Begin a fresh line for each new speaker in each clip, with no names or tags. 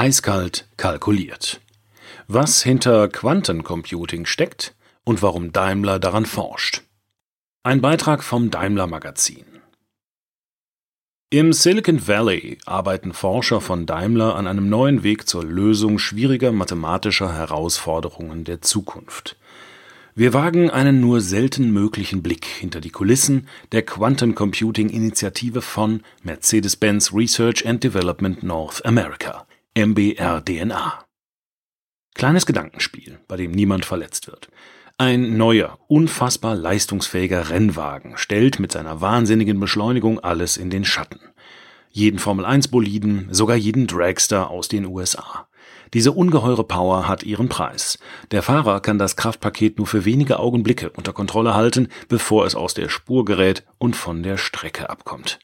Eiskalt kalkuliert. Was hinter Quantencomputing steckt und warum Daimler daran forscht. Ein Beitrag vom Daimler Magazin. Im Silicon Valley arbeiten Forscher von Daimler an einem neuen Weg zur Lösung schwieriger mathematischer Herausforderungen der Zukunft. Wir wagen einen nur selten möglichen Blick hinter die Kulissen der Quantum Computing Initiative von Mercedes-Benz Research and Development North America, MBRDNA. Kleines Gedankenspiel, bei dem niemand verletzt wird. Ein neuer, unfassbar leistungsfähiger Rennwagen stellt mit seiner wahnsinnigen Beschleunigung alles in den Schatten. Jeden Formel-1-Boliden, sogar jeden Dragster aus den USA. Diese ungeheure Power hat ihren Preis. Der Fahrer kann das Kraftpaket nur für wenige Augenblicke unter Kontrolle halten, bevor es aus der Spur gerät und von der Strecke abkommt.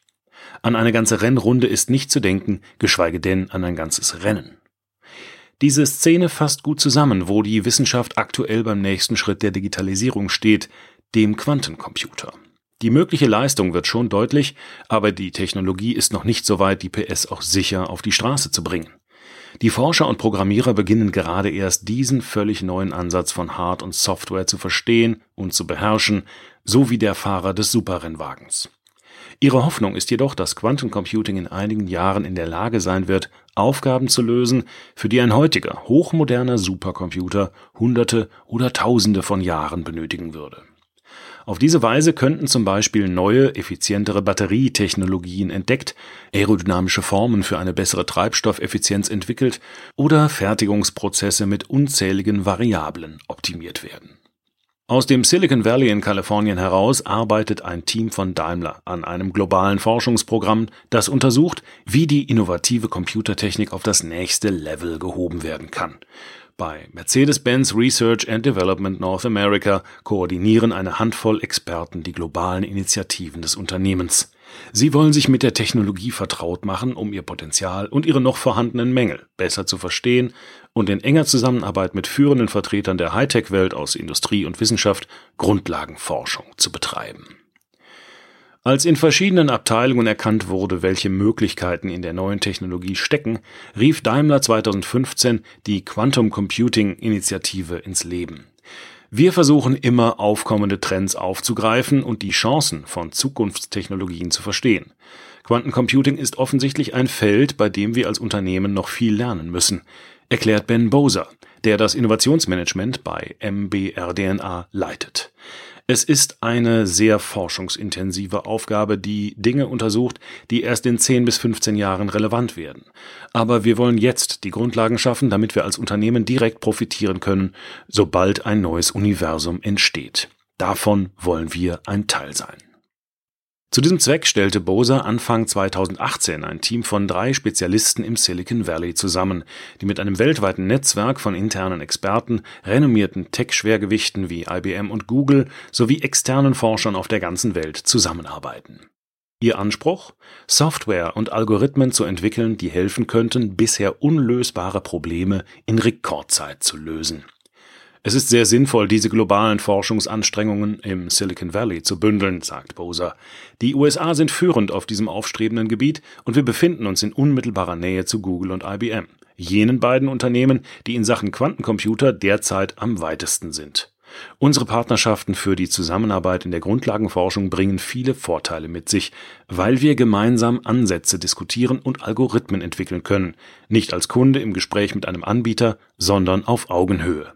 An eine ganze Rennrunde ist nicht zu denken, geschweige denn an ein ganzes Rennen. Diese Szene fasst gut zusammen, wo die Wissenschaft aktuell beim nächsten Schritt der Digitalisierung steht, dem Quantencomputer. Die mögliche Leistung wird schon deutlich, aber die Technologie ist noch nicht so weit, die PS auch sicher auf die Straße zu bringen. Die Forscher und Programmierer beginnen gerade erst diesen völlig neuen Ansatz von Hard- und Software zu verstehen und zu beherrschen, so wie der Fahrer des Superrennwagens. Ihre Hoffnung ist jedoch, dass Quantencomputing in einigen Jahren in der Lage sein wird, Aufgaben zu lösen, für die ein heutiger, hochmoderner Supercomputer Hunderte oder Tausende von Jahren benötigen würde. Auf diese Weise könnten zum Beispiel neue, effizientere Batterietechnologien entdeckt, aerodynamische Formen für eine bessere Treibstoffeffizienz entwickelt oder Fertigungsprozesse mit unzähligen Variablen optimiert werden. Aus dem Silicon Valley in Kalifornien heraus arbeitet ein Team von Daimler an einem globalen Forschungsprogramm, das untersucht, wie die innovative Computertechnik auf das nächste Level gehoben werden kann. Bei Mercedes-Benz Research and Development North America koordinieren eine Handvoll Experten die globalen Initiativen des Unternehmens. Sie wollen sich mit der Technologie vertraut machen, um ihr Potenzial und ihre noch vorhandenen Mängel besser zu verstehen und in enger Zusammenarbeit mit führenden Vertretern der Hightech-Welt aus Industrie und Wissenschaft Grundlagenforschung zu betreiben. Als in verschiedenen Abteilungen erkannt wurde, welche Möglichkeiten in der neuen Technologie stecken, rief Daimler 2015 die Quantum Computing Initiative ins Leben. Wir versuchen immer aufkommende Trends aufzugreifen und die Chancen von Zukunftstechnologien zu verstehen. Quantencomputing ist offensichtlich ein Feld, bei dem wir als Unternehmen noch viel lernen müssen, erklärt Ben Boser, der das Innovationsmanagement bei MBRDNA leitet. Es ist eine sehr forschungsintensive Aufgabe, die Dinge untersucht, die erst in 10 bis 15 Jahren relevant werden. Aber wir wollen jetzt die Grundlagen schaffen, damit wir als Unternehmen direkt profitieren können, sobald ein neues Universum entsteht. Davon wollen wir ein Teil sein. Zu diesem Zweck stellte Bose Anfang 2018 ein Team von drei Spezialisten im Silicon Valley zusammen, die mit einem weltweiten Netzwerk von internen Experten, renommierten Tech-Schwergewichten wie IBM und Google sowie externen Forschern auf der ganzen Welt zusammenarbeiten. Ihr Anspruch? Software und Algorithmen zu entwickeln, die helfen könnten, bisher unlösbare Probleme in Rekordzeit zu lösen. Es ist sehr sinnvoll, diese globalen Forschungsanstrengungen im Silicon Valley zu bündeln, sagt Boser. Die USA sind führend auf diesem aufstrebenden Gebiet und wir befinden uns in unmittelbarer Nähe zu Google und IBM, jenen beiden Unternehmen, die in Sachen Quantencomputer derzeit am weitesten sind. Unsere Partnerschaften für die Zusammenarbeit in der Grundlagenforschung bringen viele Vorteile mit sich, weil wir gemeinsam Ansätze diskutieren und Algorithmen entwickeln können, nicht als Kunde im Gespräch mit einem Anbieter, sondern auf Augenhöhe.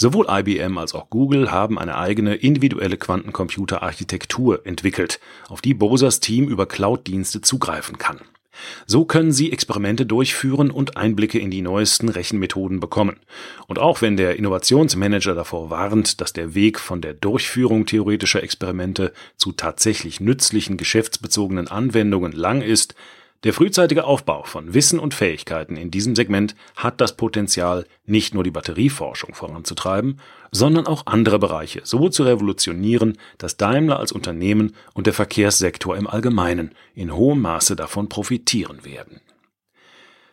Sowohl IBM als auch Google haben eine eigene individuelle Quantencomputerarchitektur entwickelt, auf die Bosers Team über Cloud-Dienste zugreifen kann. So können Sie Experimente durchführen und Einblicke in die neuesten Rechenmethoden bekommen. Und auch wenn der Innovationsmanager davor warnt, dass der Weg von der Durchführung theoretischer Experimente zu tatsächlich nützlichen geschäftsbezogenen Anwendungen lang ist, der frühzeitige Aufbau von Wissen und Fähigkeiten in diesem Segment hat das Potenzial, nicht nur die Batterieforschung voranzutreiben, sondern auch andere Bereiche so zu revolutionieren, dass Daimler als Unternehmen und der Verkehrssektor im Allgemeinen in hohem Maße davon profitieren werden.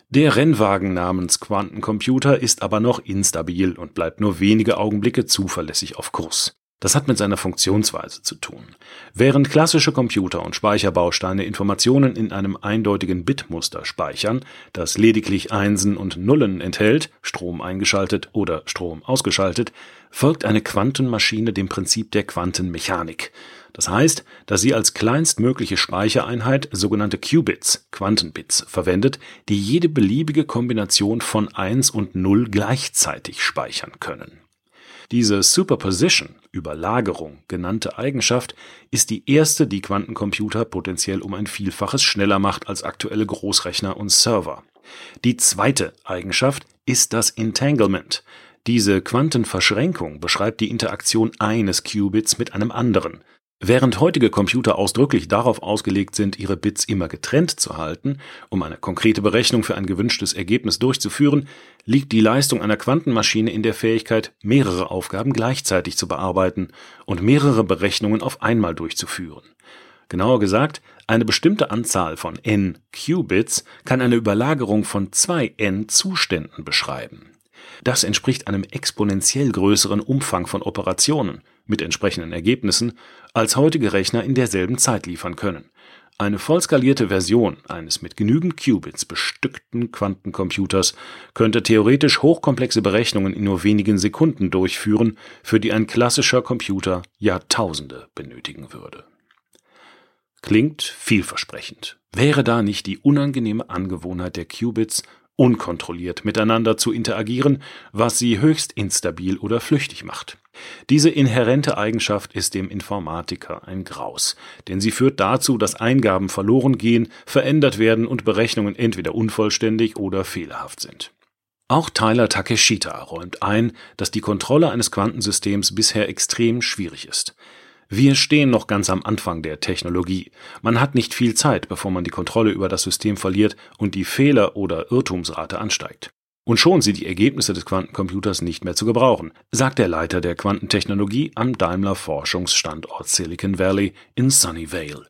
Der Rennwagen namens Quantencomputer ist aber noch instabil und bleibt nur wenige Augenblicke zuverlässig auf Kurs. Das hat mit seiner Funktionsweise zu tun. Während klassische Computer und Speicherbausteine Informationen in einem eindeutigen Bitmuster speichern, das lediglich Einsen und Nullen enthält, Strom eingeschaltet oder Strom ausgeschaltet, folgt eine Quantenmaschine dem Prinzip der Quantenmechanik. Das heißt, dass sie als kleinstmögliche Speichereinheit sogenannte Qubits, Quantenbits, verwendet, die jede beliebige Kombination von 1 und 0 gleichzeitig speichern können. Diese Superposition, Überlagerung genannte Eigenschaft ist die erste, die Quantencomputer potenziell um ein Vielfaches schneller macht als aktuelle Großrechner und Server. Die zweite Eigenschaft ist das Entanglement. Diese Quantenverschränkung beschreibt die Interaktion eines Qubits mit einem anderen. Während heutige Computer ausdrücklich darauf ausgelegt sind, ihre Bits immer getrennt zu halten, um eine konkrete Berechnung für ein gewünschtes Ergebnis durchzuführen, liegt die Leistung einer Quantenmaschine in der Fähigkeit, mehrere Aufgaben gleichzeitig zu bearbeiten und mehrere Berechnungen auf einmal durchzuführen. Genauer gesagt, eine bestimmte Anzahl von n Qubits kann eine Überlagerung von zwei n Zuständen beschreiben. Das entspricht einem exponentiell größeren Umfang von Operationen mit entsprechenden Ergebnissen, als heutige Rechner in derselben Zeit liefern können. Eine vollskalierte Version eines mit genügend Qubits bestückten Quantencomputers könnte theoretisch hochkomplexe Berechnungen in nur wenigen Sekunden durchführen, für die ein klassischer Computer Jahrtausende benötigen würde. Klingt vielversprechend. Wäre da nicht die unangenehme Angewohnheit der Qubits, unkontrolliert miteinander zu interagieren, was sie höchst instabil oder flüchtig macht. Diese inhärente Eigenschaft ist dem Informatiker ein Graus, denn sie führt dazu, dass Eingaben verloren gehen, verändert werden und Berechnungen entweder unvollständig oder fehlerhaft sind. Auch Tyler Takeshita räumt ein, dass die Kontrolle eines Quantensystems bisher extrem schwierig ist. Wir stehen noch ganz am Anfang der Technologie. Man hat nicht viel Zeit, bevor man die Kontrolle über das System verliert und die Fehler- oder Irrtumsrate ansteigt. Und schon sind die Ergebnisse des Quantencomputers nicht mehr zu gebrauchen, sagt der Leiter der Quantentechnologie am Daimler Forschungsstandort Silicon Valley in Sunnyvale.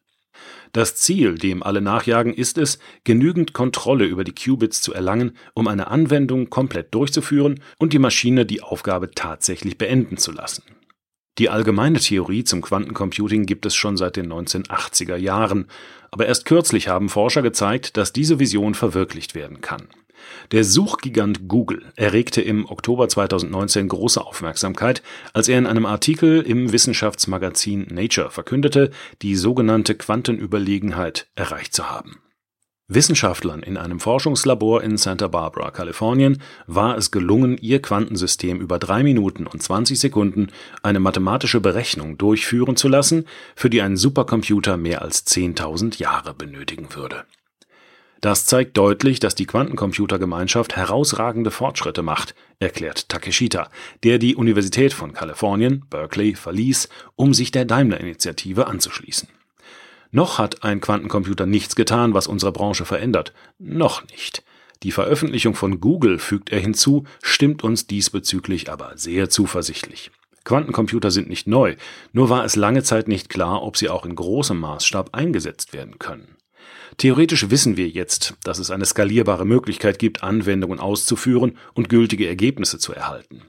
Das Ziel, dem alle nachjagen, ist es, genügend Kontrolle über die Qubits zu erlangen, um eine Anwendung komplett durchzuführen und die Maschine die Aufgabe tatsächlich beenden zu lassen. Die allgemeine Theorie zum Quantencomputing gibt es schon seit den 1980er Jahren, aber erst kürzlich haben Forscher gezeigt, dass diese Vision verwirklicht werden kann. Der Suchgigant Google erregte im Oktober 2019 große Aufmerksamkeit, als er in einem Artikel im Wissenschaftsmagazin Nature verkündete, die sogenannte Quantenüberlegenheit erreicht zu haben Wissenschaftlern in einem Forschungslabor in Santa Barbara, Kalifornien, war es gelungen, ihr Quantensystem über drei Minuten und 20 Sekunden eine mathematische Berechnung durchführen zu lassen, für die ein Supercomputer mehr als 10.000 Jahre benötigen würde. Das zeigt deutlich, dass die Quantencomputergemeinschaft herausragende Fortschritte macht, erklärt Takeshita, der die Universität von Kalifornien, Berkeley, verließ, um sich der Daimler-Initiative anzuschließen. Noch hat ein Quantencomputer nichts getan, was unsere Branche verändert. Noch nicht. Die Veröffentlichung von Google, fügt er hinzu, stimmt uns diesbezüglich aber sehr zuversichtlich. Quantencomputer sind nicht neu, nur war es lange Zeit nicht klar, ob sie auch in großem Maßstab eingesetzt werden können. Theoretisch wissen wir jetzt, dass es eine skalierbare Möglichkeit gibt, Anwendungen auszuführen und gültige Ergebnisse zu erhalten.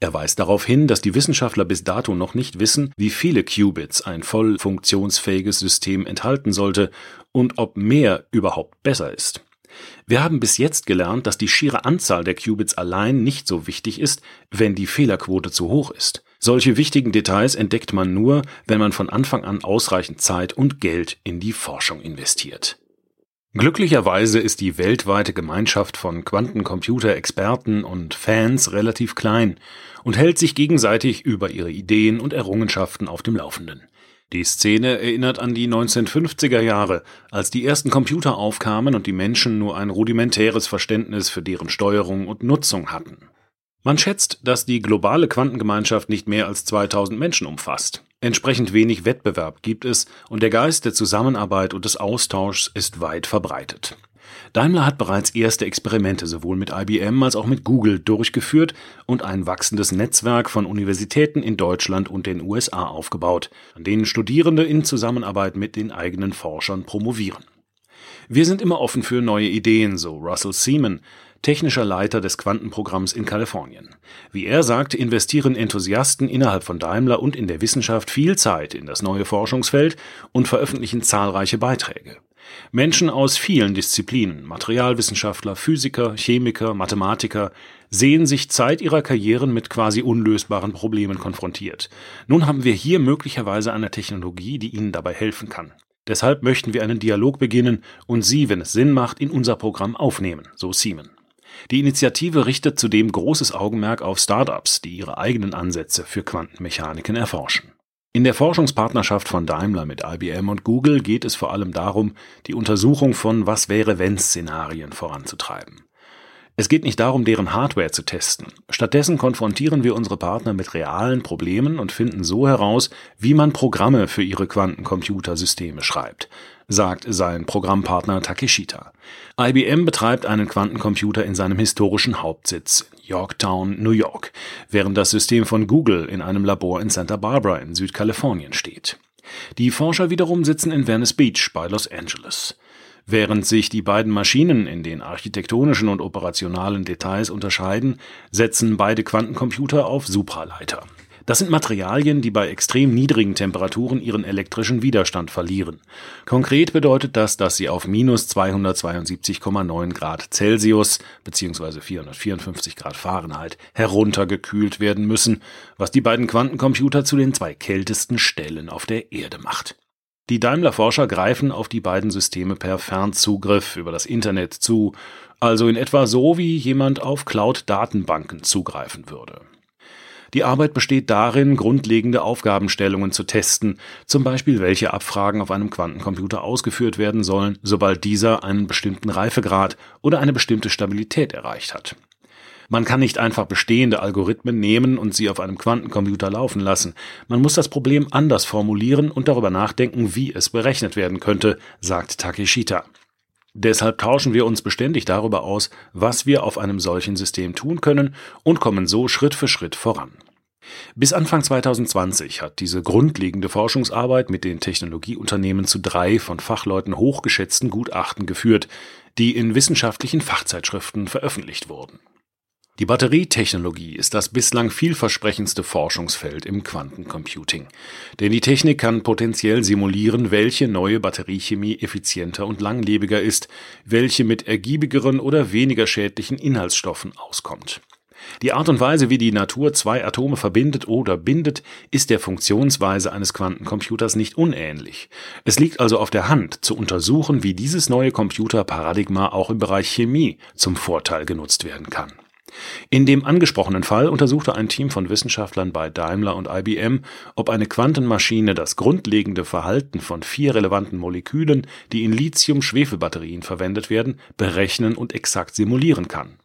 Er weist darauf hin, dass die Wissenschaftler bis dato noch nicht wissen, wie viele Qubits ein voll funktionsfähiges System enthalten sollte und ob mehr überhaupt besser ist. Wir haben bis jetzt gelernt, dass die schiere Anzahl der Qubits allein nicht so wichtig ist, wenn die Fehlerquote zu hoch ist. Solche wichtigen Details entdeckt man nur, wenn man von Anfang an ausreichend Zeit und Geld in die Forschung investiert. Glücklicherweise ist die weltweite Gemeinschaft von Quantencomputer-Experten und Fans relativ klein und hält sich gegenseitig über ihre Ideen und Errungenschaften auf dem Laufenden. Die Szene erinnert an die 1950er Jahre, als die ersten Computer aufkamen und die Menschen nur ein rudimentäres Verständnis für deren Steuerung und Nutzung hatten. Man schätzt, dass die globale Quantengemeinschaft nicht mehr als 2000 Menschen umfasst. Entsprechend wenig Wettbewerb gibt es und der Geist der Zusammenarbeit und des Austauschs ist weit verbreitet. Daimler hat bereits erste Experimente sowohl mit IBM als auch mit Google durchgeführt und ein wachsendes Netzwerk von Universitäten in Deutschland und den USA aufgebaut, an denen Studierende in Zusammenarbeit mit den eigenen Forschern promovieren. Wir sind immer offen für neue Ideen, so Russell Seaman, technischer Leiter des Quantenprogramms in Kalifornien. Wie er sagt, investieren Enthusiasten innerhalb von Daimler und in der Wissenschaft viel Zeit in das neue Forschungsfeld und veröffentlichen zahlreiche Beiträge. Menschen aus vielen Disziplinen, Materialwissenschaftler, Physiker, Chemiker, Mathematiker, sehen sich Zeit ihrer Karrieren mit quasi unlösbaren Problemen konfrontiert. Nun haben wir hier möglicherweise eine Technologie, die ihnen dabei helfen kann. Deshalb möchten wir einen Dialog beginnen und Sie, wenn es Sinn macht, in unser Programm aufnehmen, so Siemen. Die Initiative richtet zudem großes Augenmerk auf Startups, die ihre eigenen Ansätze für Quantenmechaniken erforschen. In der Forschungspartnerschaft von Daimler mit IBM und Google geht es vor allem darum, die Untersuchung von Was wäre wenn Szenarien voranzutreiben. Es geht nicht darum, deren Hardware zu testen. Stattdessen konfrontieren wir unsere Partner mit realen Problemen und finden so heraus, wie man Programme für ihre Quantencomputersysteme schreibt, sagt sein Programmpartner Takeshita. IBM betreibt einen Quantencomputer in seinem historischen Hauptsitz, Yorktown, New York, während das System von Google in einem Labor in Santa Barbara in Südkalifornien steht. Die Forscher wiederum sitzen in Venice Beach bei Los Angeles. Während sich die beiden Maschinen in den architektonischen und operationalen Details unterscheiden, setzen beide Quantencomputer auf Supraleiter. Das sind Materialien, die bei extrem niedrigen Temperaturen ihren elektrischen Widerstand verlieren. Konkret bedeutet das, dass sie auf minus 272,9 Grad Celsius bzw. 454 Grad Fahrenheit heruntergekühlt werden müssen, was die beiden Quantencomputer zu den zwei kältesten Stellen auf der Erde macht. Die Daimler-Forscher greifen auf die beiden Systeme per Fernzugriff über das Internet zu, also in etwa so, wie jemand auf Cloud-Datenbanken zugreifen würde. Die Arbeit besteht darin, grundlegende Aufgabenstellungen zu testen, zum Beispiel welche Abfragen auf einem Quantencomputer ausgeführt werden sollen, sobald dieser einen bestimmten Reifegrad oder eine bestimmte Stabilität erreicht hat. Man kann nicht einfach bestehende Algorithmen nehmen und sie auf einem Quantencomputer laufen lassen. Man muss das Problem anders formulieren und darüber nachdenken, wie es berechnet werden könnte, sagt Takeshita. Deshalb tauschen wir uns beständig darüber aus, was wir auf einem solchen System tun können und kommen so Schritt für Schritt voran. Bis Anfang 2020 hat diese grundlegende Forschungsarbeit mit den Technologieunternehmen zu drei von Fachleuten hochgeschätzten Gutachten geführt, die in wissenschaftlichen Fachzeitschriften veröffentlicht wurden. Die Batterietechnologie ist das bislang vielversprechendste Forschungsfeld im Quantencomputing. Denn die Technik kann potenziell simulieren, welche neue Batteriechemie effizienter und langlebiger ist, welche mit ergiebigeren oder weniger schädlichen Inhaltsstoffen auskommt. Die Art und Weise, wie die Natur zwei Atome verbindet oder bindet, ist der Funktionsweise eines Quantencomputers nicht unähnlich. Es liegt also auf der Hand, zu untersuchen, wie dieses neue Computerparadigma auch im Bereich Chemie zum Vorteil genutzt werden kann. In dem angesprochenen Fall untersuchte ein Team von Wissenschaftlern bei Daimler und IBM, ob eine Quantenmaschine das grundlegende Verhalten von vier relevanten Molekülen, die in Lithium-Schwefelbatterien verwendet werden, berechnen und exakt simulieren kann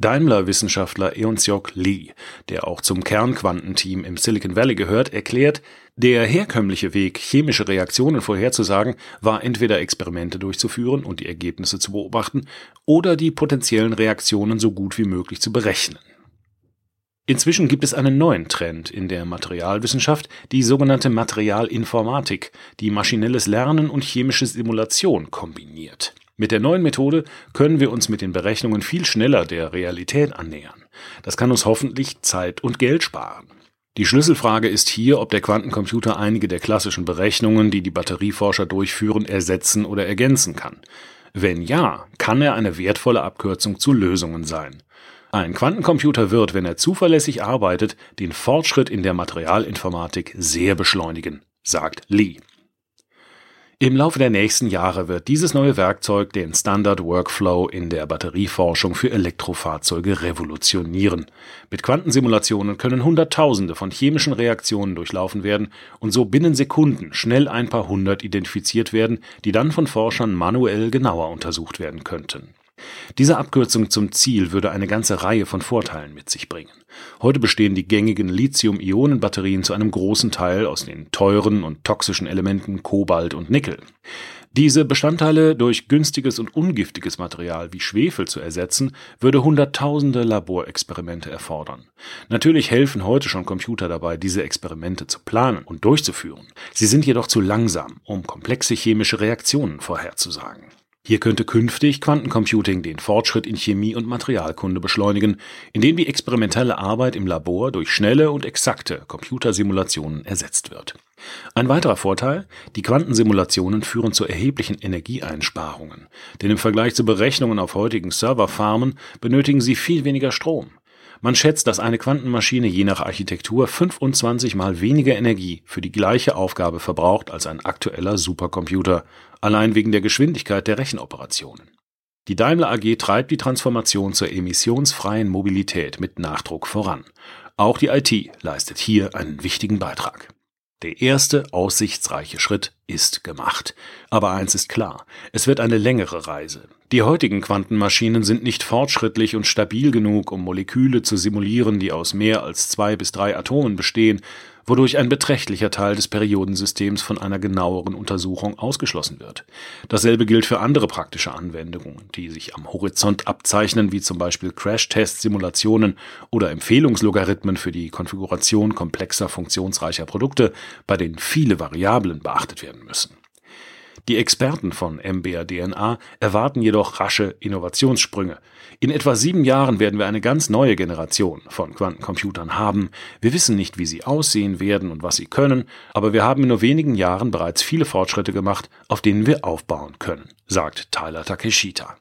Daimler-Wissenschaftler Eunseok Lee, der auch zum Kernquantenteam im Silicon Valley gehört, erklärt, der herkömmliche Weg, chemische Reaktionen vorherzusagen, war entweder Experimente durchzuführen und die Ergebnisse zu beobachten oder die potenziellen Reaktionen so gut wie möglich zu berechnen. Inzwischen gibt es einen neuen Trend in der Materialwissenschaft, die sogenannte Materialinformatik, die maschinelles Lernen und chemische Simulation kombiniert. Mit der neuen Methode können wir uns mit den Berechnungen viel schneller der Realität annähern. Das kann uns hoffentlich Zeit und Geld sparen. Die Schlüsselfrage ist hier, ob der Quantencomputer einige der klassischen Berechnungen, die die Batterieforscher durchführen, ersetzen oder ergänzen kann. Wenn ja, kann er eine wertvolle Abkürzung zu Lösungen sein. Ein Quantencomputer wird, wenn er zuverlässig arbeitet, den Fortschritt in der Materialinformatik sehr beschleunigen, sagt Lee. Im Laufe der nächsten Jahre wird dieses neue Werkzeug den Standard Workflow in der Batterieforschung für Elektrofahrzeuge revolutionieren. Mit Quantensimulationen können Hunderttausende von chemischen Reaktionen durchlaufen werden und so binnen Sekunden schnell ein paar hundert identifiziert werden, die dann von Forschern manuell genauer untersucht werden könnten. Diese Abkürzung zum Ziel würde eine ganze Reihe von Vorteilen mit sich bringen. Heute bestehen die gängigen Lithium-Ionen-Batterien zu einem großen Teil aus den teuren und toxischen Elementen Kobalt und Nickel. Diese Bestandteile durch günstiges und ungiftiges Material wie Schwefel zu ersetzen, würde hunderttausende Laborexperimente erfordern. Natürlich helfen heute schon Computer dabei, diese Experimente zu planen und durchzuführen. Sie sind jedoch zu langsam, um komplexe chemische Reaktionen vorherzusagen. Hier könnte künftig Quantencomputing den Fortschritt in Chemie und Materialkunde beschleunigen, indem die experimentelle Arbeit im Labor durch schnelle und exakte Computersimulationen ersetzt wird. Ein weiterer Vorteil, die Quantensimulationen führen zu erheblichen Energieeinsparungen, denn im Vergleich zu Berechnungen auf heutigen Serverfarmen benötigen sie viel weniger Strom. Man schätzt, dass eine Quantenmaschine je nach Architektur 25 mal weniger Energie für die gleiche Aufgabe verbraucht als ein aktueller Supercomputer, allein wegen der Geschwindigkeit der Rechenoperationen. Die Daimler AG treibt die Transformation zur emissionsfreien Mobilität mit Nachdruck voran. Auch die IT leistet hier einen wichtigen Beitrag. Der erste aussichtsreiche Schritt ist gemacht. Aber eins ist klar, es wird eine längere Reise. Die heutigen Quantenmaschinen sind nicht fortschrittlich und stabil genug, um Moleküle zu simulieren, die aus mehr als zwei bis drei Atomen bestehen, wodurch ein beträchtlicher Teil des Periodensystems von einer genaueren Untersuchung ausgeschlossen wird. Dasselbe gilt für andere praktische Anwendungen, die sich am Horizont abzeichnen, wie zum Beispiel Crash-Test-Simulationen oder Empfehlungslogarithmen für die Konfiguration komplexer funktionsreicher Produkte, bei denen viele Variablen beachtet werden müssen. Die Experten von MBRDNA erwarten jedoch rasche Innovationssprünge. In etwa sieben Jahren werden wir eine ganz neue Generation von Quantencomputern haben. Wir wissen nicht, wie sie aussehen werden und was sie können, aber wir haben in nur wenigen Jahren bereits viele Fortschritte gemacht, auf denen wir aufbauen können, sagt Tyler Takeshita.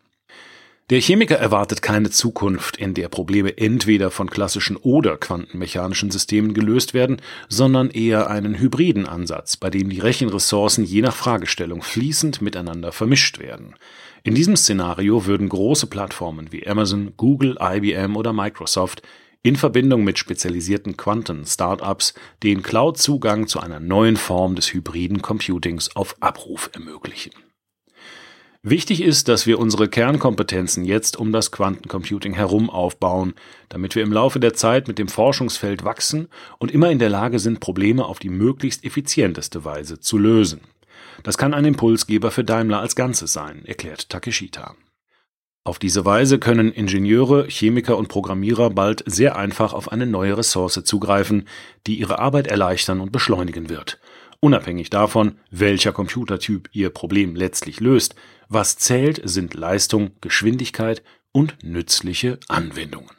Der Chemiker erwartet keine Zukunft, in der Probleme entweder von klassischen oder quantenmechanischen Systemen gelöst werden, sondern eher einen hybriden Ansatz, bei dem die Rechenressourcen je nach Fragestellung fließend miteinander vermischt werden. In diesem Szenario würden große Plattformen wie Amazon, Google, IBM oder Microsoft in Verbindung mit spezialisierten Quanten-Startups den Cloud-Zugang zu einer neuen Form des hybriden Computings auf Abruf ermöglichen. Wichtig ist, dass wir unsere Kernkompetenzen jetzt um das Quantencomputing herum aufbauen, damit wir im Laufe der Zeit mit dem Forschungsfeld wachsen und immer in der Lage sind, Probleme auf die möglichst effizienteste Weise zu lösen. Das kann ein Impulsgeber für Daimler als Ganzes sein, erklärt Takeshita. Auf diese Weise können Ingenieure, Chemiker und Programmierer bald sehr einfach auf eine neue Ressource zugreifen, die ihre Arbeit erleichtern und beschleunigen wird. Unabhängig davon, welcher Computertyp ihr Problem letztlich löst, was zählt, sind Leistung, Geschwindigkeit und nützliche Anwendungen.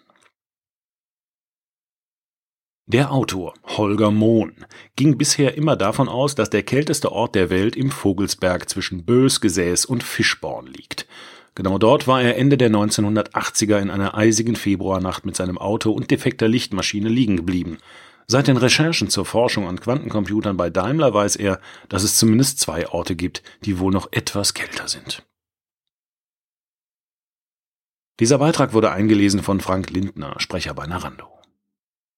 Der Autor Holger Mohn ging bisher immer davon aus, dass der kälteste Ort der Welt im Vogelsberg zwischen Bös, Gesäß und Fischborn liegt. Genau dort war er Ende der 1980er in einer eisigen Februarnacht mit seinem Auto und defekter Lichtmaschine liegen geblieben. Seit den Recherchen zur Forschung an Quantencomputern bei Daimler weiß er, dass es zumindest zwei Orte gibt, die wohl noch etwas kälter sind. Dieser Beitrag wurde eingelesen von Frank Lindner, Sprecher bei Narando.